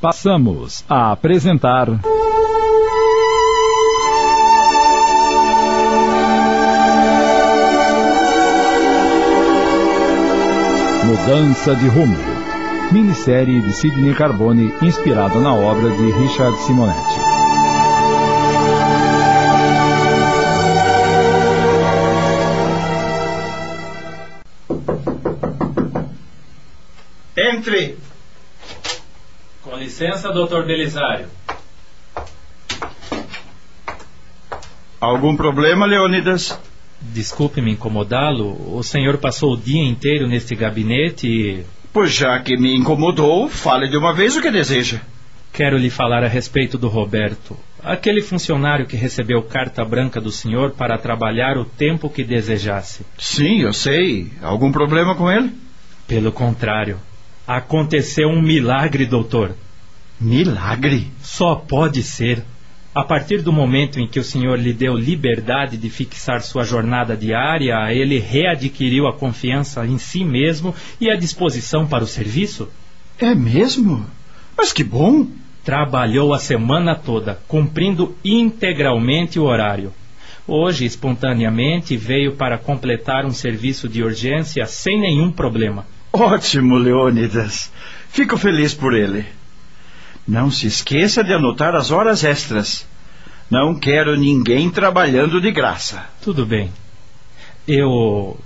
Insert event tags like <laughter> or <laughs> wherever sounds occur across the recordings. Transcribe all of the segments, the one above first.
Passamos a apresentar. Mudança de Rumo. Minissérie de Sidney Carbone inspirada na obra de Richard Simonetti. Entre! Com licença, doutor Belisário. Algum problema, Leônidas? Desculpe-me incomodá-lo. O senhor passou o dia inteiro neste gabinete e. Pois já que me incomodou, fale de uma vez o que deseja. Quero lhe falar a respeito do Roberto. Aquele funcionário que recebeu carta branca do senhor para trabalhar o tempo que desejasse. Sim, eu sei. Algum problema com ele? Pelo contrário. Aconteceu um milagre, doutor. Milagre? Só pode ser. A partir do momento em que o senhor lhe deu liberdade de fixar sua jornada diária, ele readquiriu a confiança em si mesmo e a disposição para o serviço? É mesmo? Mas que bom! Trabalhou a semana toda, cumprindo integralmente o horário. Hoje, espontaneamente, veio para completar um serviço de urgência sem nenhum problema. Ótimo, Leônidas. Fico feliz por ele. Não se esqueça de anotar as horas extras. Não quero ninguém trabalhando de graça. Tudo bem. Eu.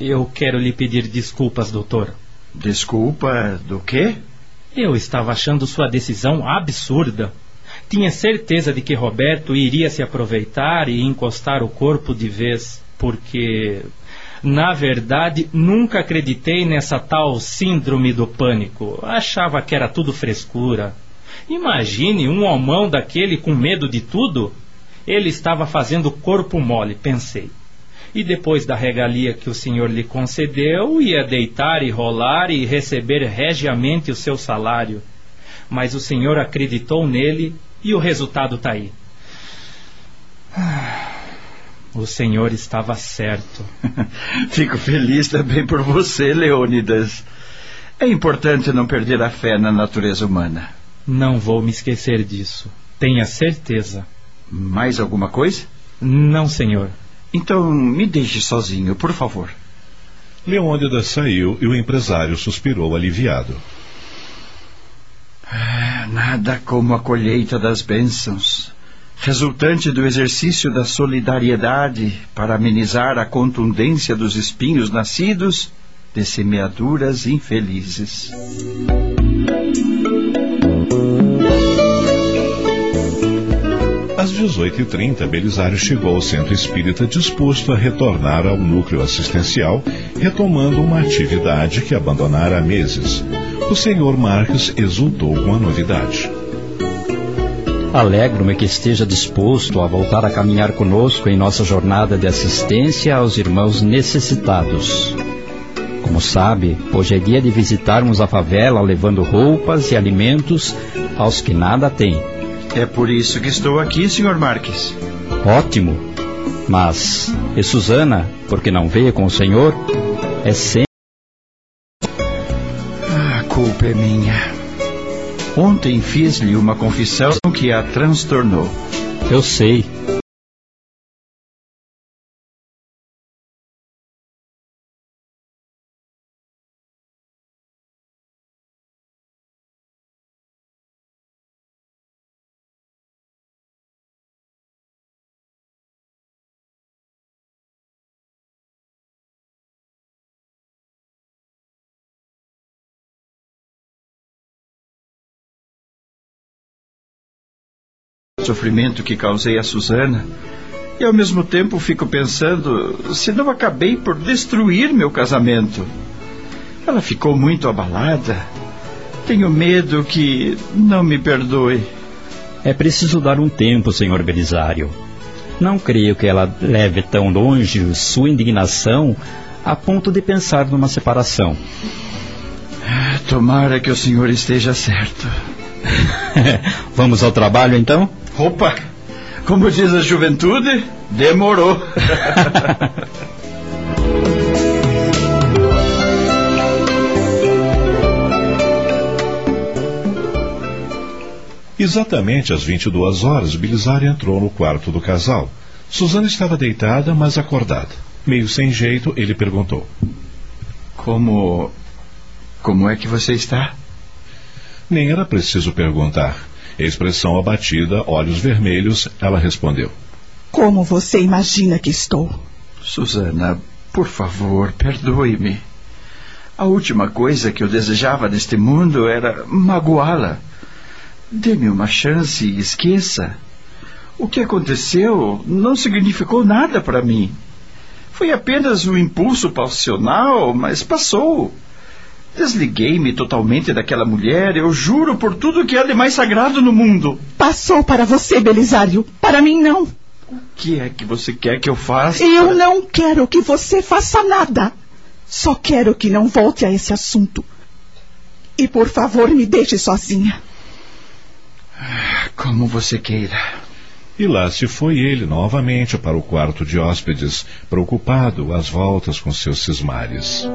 Eu quero lhe pedir desculpas, doutor. Desculpa do quê? Eu estava achando sua decisão absurda. Tinha certeza de que Roberto iria se aproveitar e encostar o corpo de vez, porque na verdade, nunca acreditei nessa tal síndrome do pânico. Achava que era tudo frescura. Imagine um homão daquele com medo de tudo. Ele estava fazendo corpo mole, pensei. E depois da regalia que o senhor lhe concedeu, ia deitar e rolar e receber regiamente o seu salário. Mas o senhor acreditou nele e o resultado está aí. O senhor estava certo. <laughs> Fico feliz também por você, Leônidas. É importante não perder a fé na natureza humana. Não vou me esquecer disso. Tenha certeza. Mais alguma coisa? Não, senhor. Então me deixe sozinho, por favor. Leônidas saiu e o empresário suspirou aliviado. Ah, nada como a colheita das bênçãos resultante do exercício da solidariedade para amenizar a contundência dos espinhos nascidos de semeaduras infelizes. Às 18h30, Belisário chegou ao centro espírita disposto a retornar ao núcleo assistencial, retomando uma atividade que abandonara há meses. O senhor Marques exultou com a novidade. Alegro-me que esteja disposto a voltar a caminhar conosco em nossa jornada de assistência aos irmãos necessitados. Como sabe, hoje é dia de visitarmos a favela levando roupas e alimentos aos que nada têm. É por isso que estou aqui, Sr. Marques. Ótimo. Mas, e Susana, porque não veio com o senhor? É sempre. A culpa é minha. Ontem fiz-lhe uma confissão que a transtornou. Eu sei. Sofrimento que causei a Susana. E ao mesmo tempo fico pensando se não acabei por destruir meu casamento. Ela ficou muito abalada. Tenho medo que não me perdoe. É preciso dar um tempo, senhor Belisário. Não creio que ela leve tão longe sua indignação a ponto de pensar numa separação. Tomara que o senhor esteja certo. <laughs> Vamos ao trabalho então? Opa! Como diz a juventude, demorou. <laughs> Exatamente às 22 horas, Belisário entrou no quarto do casal. Susana estava deitada, mas acordada. Meio sem jeito, ele perguntou: Como. Como é que você está? Nem era preciso perguntar. Expressão abatida, olhos vermelhos, ela respondeu: Como você imagina que estou? Susana, por favor, perdoe-me. A última coisa que eu desejava neste mundo era magoá-la. Dê-me uma chance e esqueça. O que aconteceu não significou nada para mim. Foi apenas um impulso passional, mas passou. Desliguei-me totalmente daquela mulher, eu juro por tudo que há de mais sagrado no mundo. Passou para você, Belisário. Para mim, não. O que é que você quer que eu faça? Eu para... não quero que você faça nada. Só quero que não volte a esse assunto. E por favor, me deixe sozinha. Como você queira. E lá se foi ele novamente para o quarto de hóspedes, preocupado às voltas com seus cismares.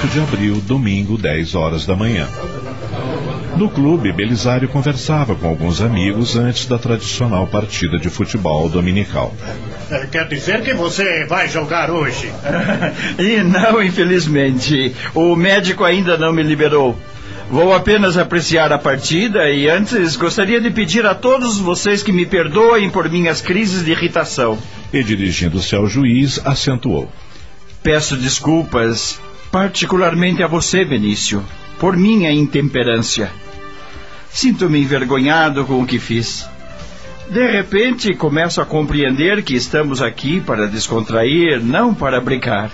Dia 8 de abril, domingo, 10 horas da manhã. No clube, Belisário conversava com alguns amigos antes da tradicional partida de futebol dominical. É, quer dizer que você vai jogar hoje? <laughs> e não, infelizmente. O médico ainda não me liberou. Vou apenas apreciar a partida e antes gostaria de pedir a todos vocês que me perdoem por minhas crises de irritação. E dirigindo-se ao juiz, acentuou: Peço desculpas, particularmente a você, Benício por minha intemperância. Sinto-me envergonhado com o que fiz. De repente, começo a compreender que estamos aqui para descontrair, não para brincar.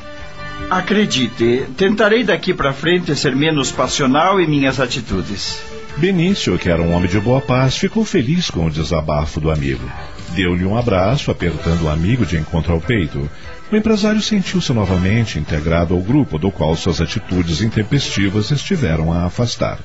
Acredite, tentarei daqui para frente ser menos passional em minhas atitudes. Benício, que era um homem de boa paz, ficou feliz com o desabafo do amigo. Deu-lhe um abraço, apertando o amigo de encontro ao peito. O empresário sentiu-se novamente integrado ao grupo do qual suas atitudes intempestivas estiveram a afastar.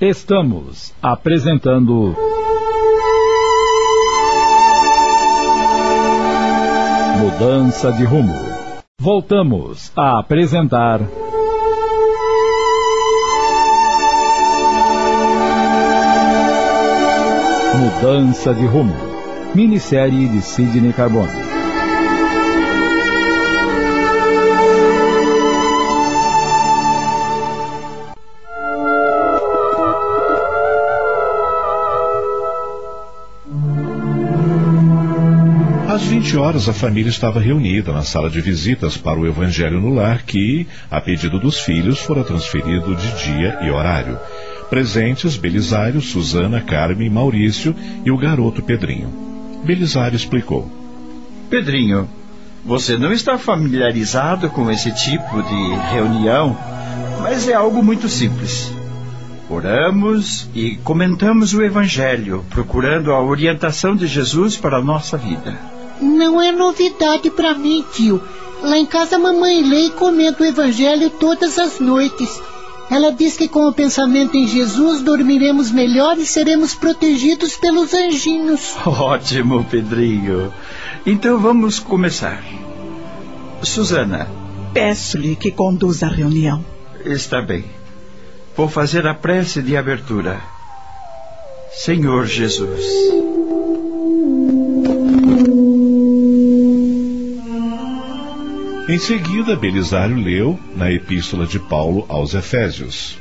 Estamos apresentando. Mudança de rumo. Voltamos a apresentar. Mudança de Rumo. Minissérie de Sidney Carbone. Às 20 horas, a família estava reunida na sala de visitas para o Evangelho no Lar, que, a pedido dos filhos, fora transferido de dia e horário. Presentes Belisário, Susana, Carmen, Maurício e o garoto Pedrinho. Belisário explicou. Pedrinho, você não está familiarizado com esse tipo de reunião, mas é algo muito simples. Oramos e comentamos o Evangelho, procurando a orientação de Jesus para a nossa vida. Não é novidade para mim, tio. Lá em casa, a mamãe lê e comenta o Evangelho todas as noites. Ela diz que com o pensamento em Jesus dormiremos melhor e seremos protegidos pelos anjinhos. <laughs> Ótimo, Pedrinho. Então vamos começar. Susana. Peço-lhe que conduza a reunião. Está bem. Vou fazer a prece de abertura. Senhor Jesus. Em seguida, Belisário leu na Epístola de Paulo aos Efésios: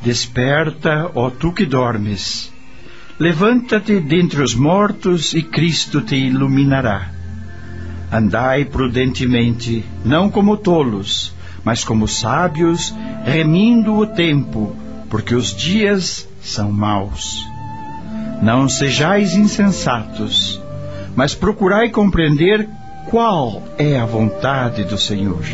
Desperta, ó tu que dormes. Levanta-te dentre os mortos e Cristo te iluminará. Andai prudentemente, não como tolos, mas como sábios, remindo o tempo, porque os dias são maus. Não sejais insensatos, mas procurai compreender qual é a vontade do Senhor?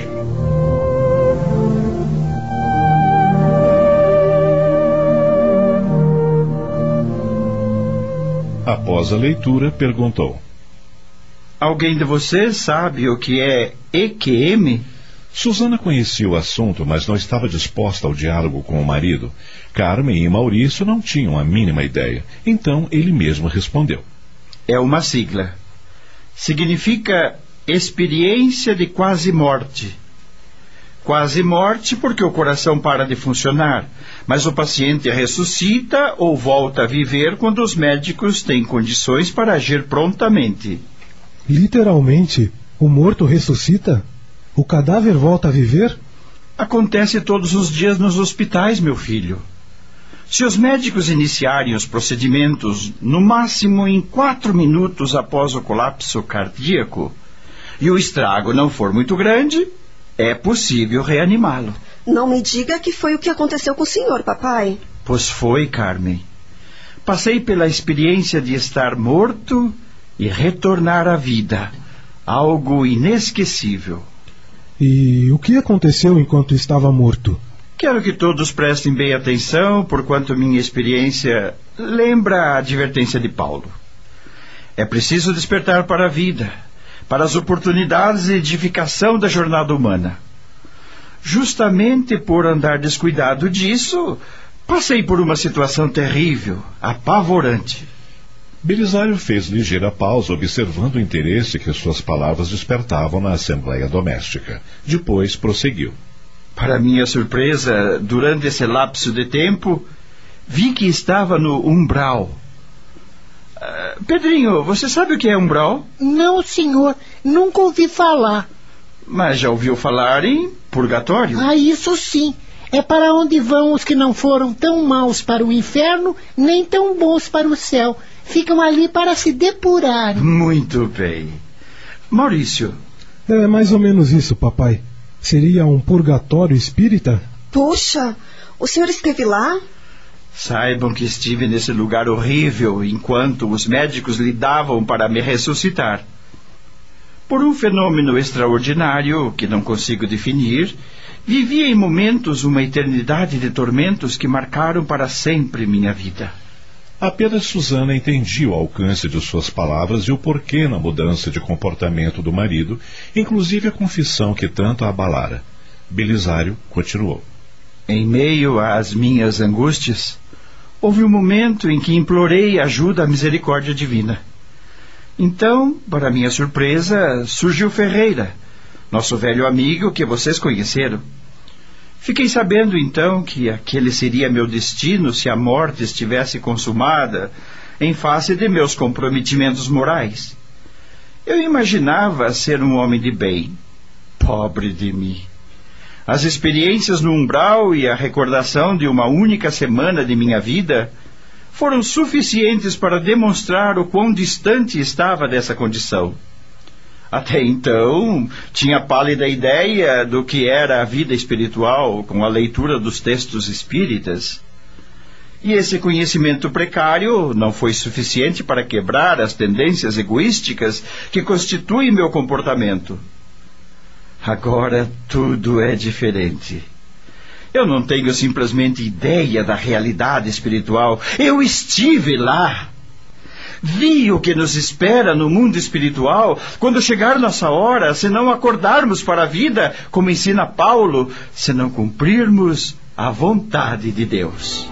Após a leitura, perguntou: Alguém de vocês sabe o que é EQM? Susana conhecia o assunto, mas não estava disposta ao diálogo com o marido. Carmen e Maurício não tinham a mínima ideia. Então ele mesmo respondeu: É uma sigla. Significa experiência de quase morte. Quase morte porque o coração para de funcionar, mas o paciente ressuscita ou volta a viver quando os médicos têm condições para agir prontamente. Literalmente, o morto ressuscita? O cadáver volta a viver? Acontece todos os dias nos hospitais, meu filho. Se os médicos iniciarem os procedimentos no máximo em quatro minutos após o colapso cardíaco e o estrago não for muito grande, é possível reanimá-lo. Não me diga que foi o que aconteceu com o senhor, papai. Pois foi, Carmen. Passei pela experiência de estar morto e retornar à vida. Algo inesquecível. E o que aconteceu enquanto estava morto? Quero que todos prestem bem atenção, porquanto minha experiência lembra a advertência de Paulo. É preciso despertar para a vida, para as oportunidades de edificação da jornada humana. Justamente por andar descuidado disso, passei por uma situação terrível, apavorante. Belisário fez ligeira pausa, observando o interesse que suas palavras despertavam na Assembleia Doméstica. Depois prosseguiu. Para minha surpresa, durante esse lapso de tempo, vi que estava no umbral. Uh, Pedrinho, você sabe o que é umbral? Não, senhor. Nunca ouvi falar. Mas já ouviu falar em purgatório? Ah, isso sim. É para onde vão os que não foram tão maus para o inferno, nem tão bons para o céu ficam ali para se depurar. Muito bem. Maurício. É mais ou menos isso, papai. Seria um purgatório espírita? Puxa, o senhor esteve lá? Saibam que estive nesse lugar horrível enquanto os médicos lidavam para me ressuscitar. Por um fenômeno extraordinário que não consigo definir, vivi em momentos uma eternidade de tormentos que marcaram para sempre minha vida. Apenas Susana entendia o alcance de suas palavras e o porquê na mudança de comportamento do marido, inclusive a confissão que tanto a abalara. Belisário continuou. Em meio às minhas angústias, houve um momento em que implorei ajuda à misericórdia divina. Então, para minha surpresa, surgiu Ferreira, nosso velho amigo que vocês conheceram. Fiquei sabendo então que aquele seria meu destino se a morte estivesse consumada em face de meus comprometimentos morais. Eu imaginava ser um homem de bem. Pobre de mim. As experiências no umbral e a recordação de uma única semana de minha vida foram suficientes para demonstrar o quão distante estava dessa condição. Até então, tinha pálida ideia do que era a vida espiritual com a leitura dos textos espíritas. E esse conhecimento precário não foi suficiente para quebrar as tendências egoísticas que constituem meu comportamento. Agora tudo é diferente. Eu não tenho simplesmente ideia da realidade espiritual. Eu estive lá. Vi o que nos espera no mundo espiritual quando chegar nossa hora, se não acordarmos para a vida, como ensina Paulo, se não cumprirmos a vontade de Deus.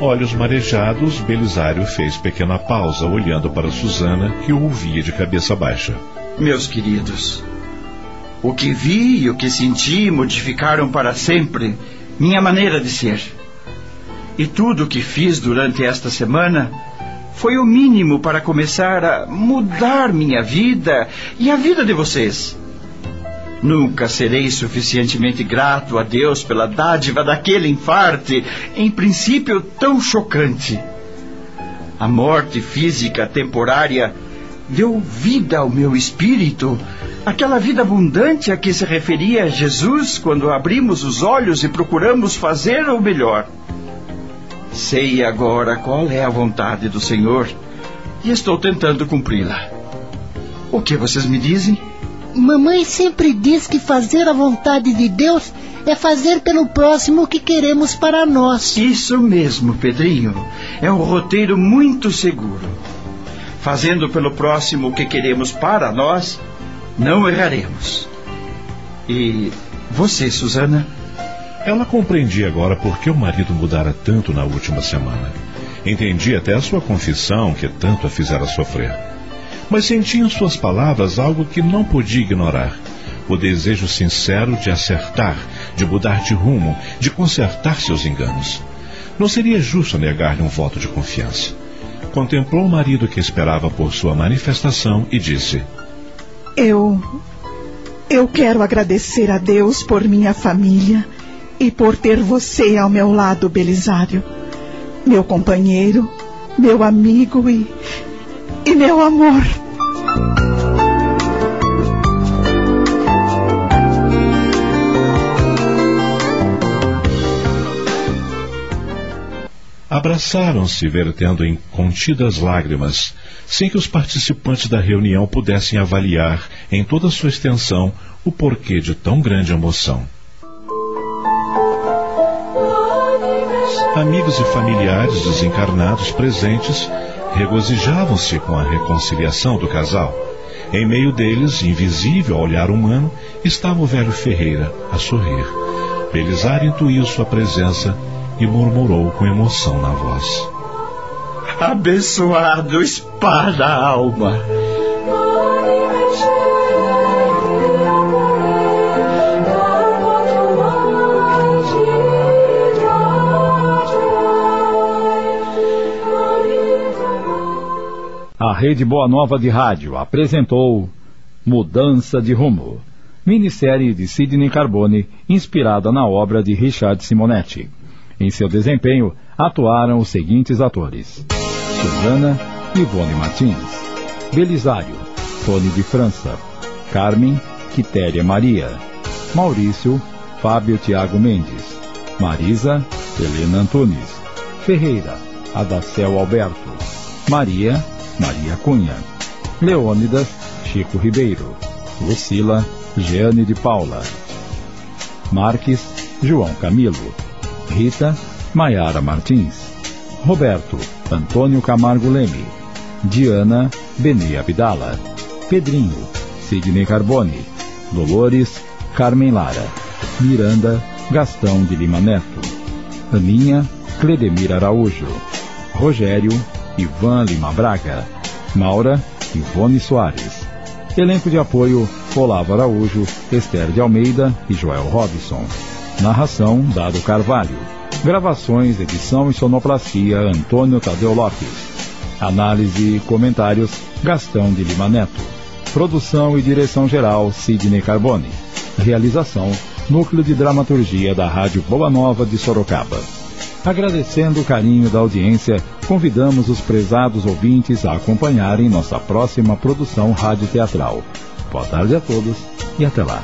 Olhos marejados, Belisário fez pequena pausa, olhando para Susana, que o ouvia de cabeça baixa. Meus queridos, o que vi e o que senti modificaram para sempre minha maneira de ser. E tudo o que fiz durante esta semana foi o mínimo para começar a mudar minha vida e a vida de vocês. Nunca serei suficientemente grato a Deus pela dádiva daquele infarte, em princípio tão chocante. A morte física temporária deu vida ao meu espírito, aquela vida abundante a que se referia Jesus quando abrimos os olhos e procuramos fazer o melhor. Sei agora qual é a vontade do Senhor e estou tentando cumpri-la. O que vocês me dizem? Mamãe sempre diz que fazer a vontade de Deus é fazer pelo próximo o que queremos para nós. Isso mesmo, Pedrinho. É um roteiro muito seguro. Fazendo pelo próximo o que queremos para nós, não erraremos. E você, Susana? Ela compreendia agora por que o marido mudara tanto na última semana. Entendia até a sua confissão que tanto a fizera sofrer. Mas sentia em suas palavras algo que não podia ignorar. O desejo sincero de acertar, de mudar de rumo, de consertar seus enganos. Não seria justo negar-lhe um voto de confiança. Contemplou o marido que esperava por sua manifestação e disse: Eu. Eu quero agradecer a Deus por minha família e por ter você ao meu lado, Belisário. Meu companheiro, meu amigo e. e meu amor. Abraçaram-se, vertendo em contidas lágrimas, sem que os participantes da reunião pudessem avaliar, em toda sua extensão, o porquê de tão grande emoção. Amigos e familiares desencarnados presentes regozijavam-se com a reconciliação do casal. Em meio deles, invisível ao olhar humano, estava o velho Ferreira, a sorrir. Belisário intuiu sua presença e murmurou com emoção na voz: Abençoado espada alma. A Rede Boa Nova de Rádio apresentou Mudança de Rumo, minissérie de Sidney Carbone, inspirada na obra de Richard Simonetti. Em seu desempenho, atuaram os seguintes atores: Susana, Ivone Martins, Belisário, Tony de França, Carmen, Quitéria Maria, Maurício, Fábio Tiago Mendes, Marisa, Helena Antunes, Ferreira, Adacel Alberto, Maria, Maria Cunha, Leônidas, Chico Ribeiro, Lucila, Jeane de Paula, Marques, João Camilo, Rita, Maiara Martins, Roberto, Antônio Camargo Leme, Diana, Beni Abdala, Pedrinho, Sidney Carbone, Dolores, Carmen Lara, Miranda, Gastão de Lima Neto, Aninha, Cledemir Araújo, Rogério, Ivan Lima Braga, Maura, Ivone Soares. Elenco de apoio, Olavo Araújo, Esther de Almeida e Joel Robson. Narração, Dado Carvalho. Gravações, edição e sonoplastia, Antônio Tadeu Lopes. Análise e comentários, Gastão de Lima Neto. Produção e direção geral, Sidney Carbone. Realização, Núcleo de Dramaturgia da Rádio Boa Nova de Sorocaba. Agradecendo o carinho da audiência, convidamos os prezados ouvintes a acompanharem nossa próxima produção rádio teatral. Boa tarde a todos e até lá.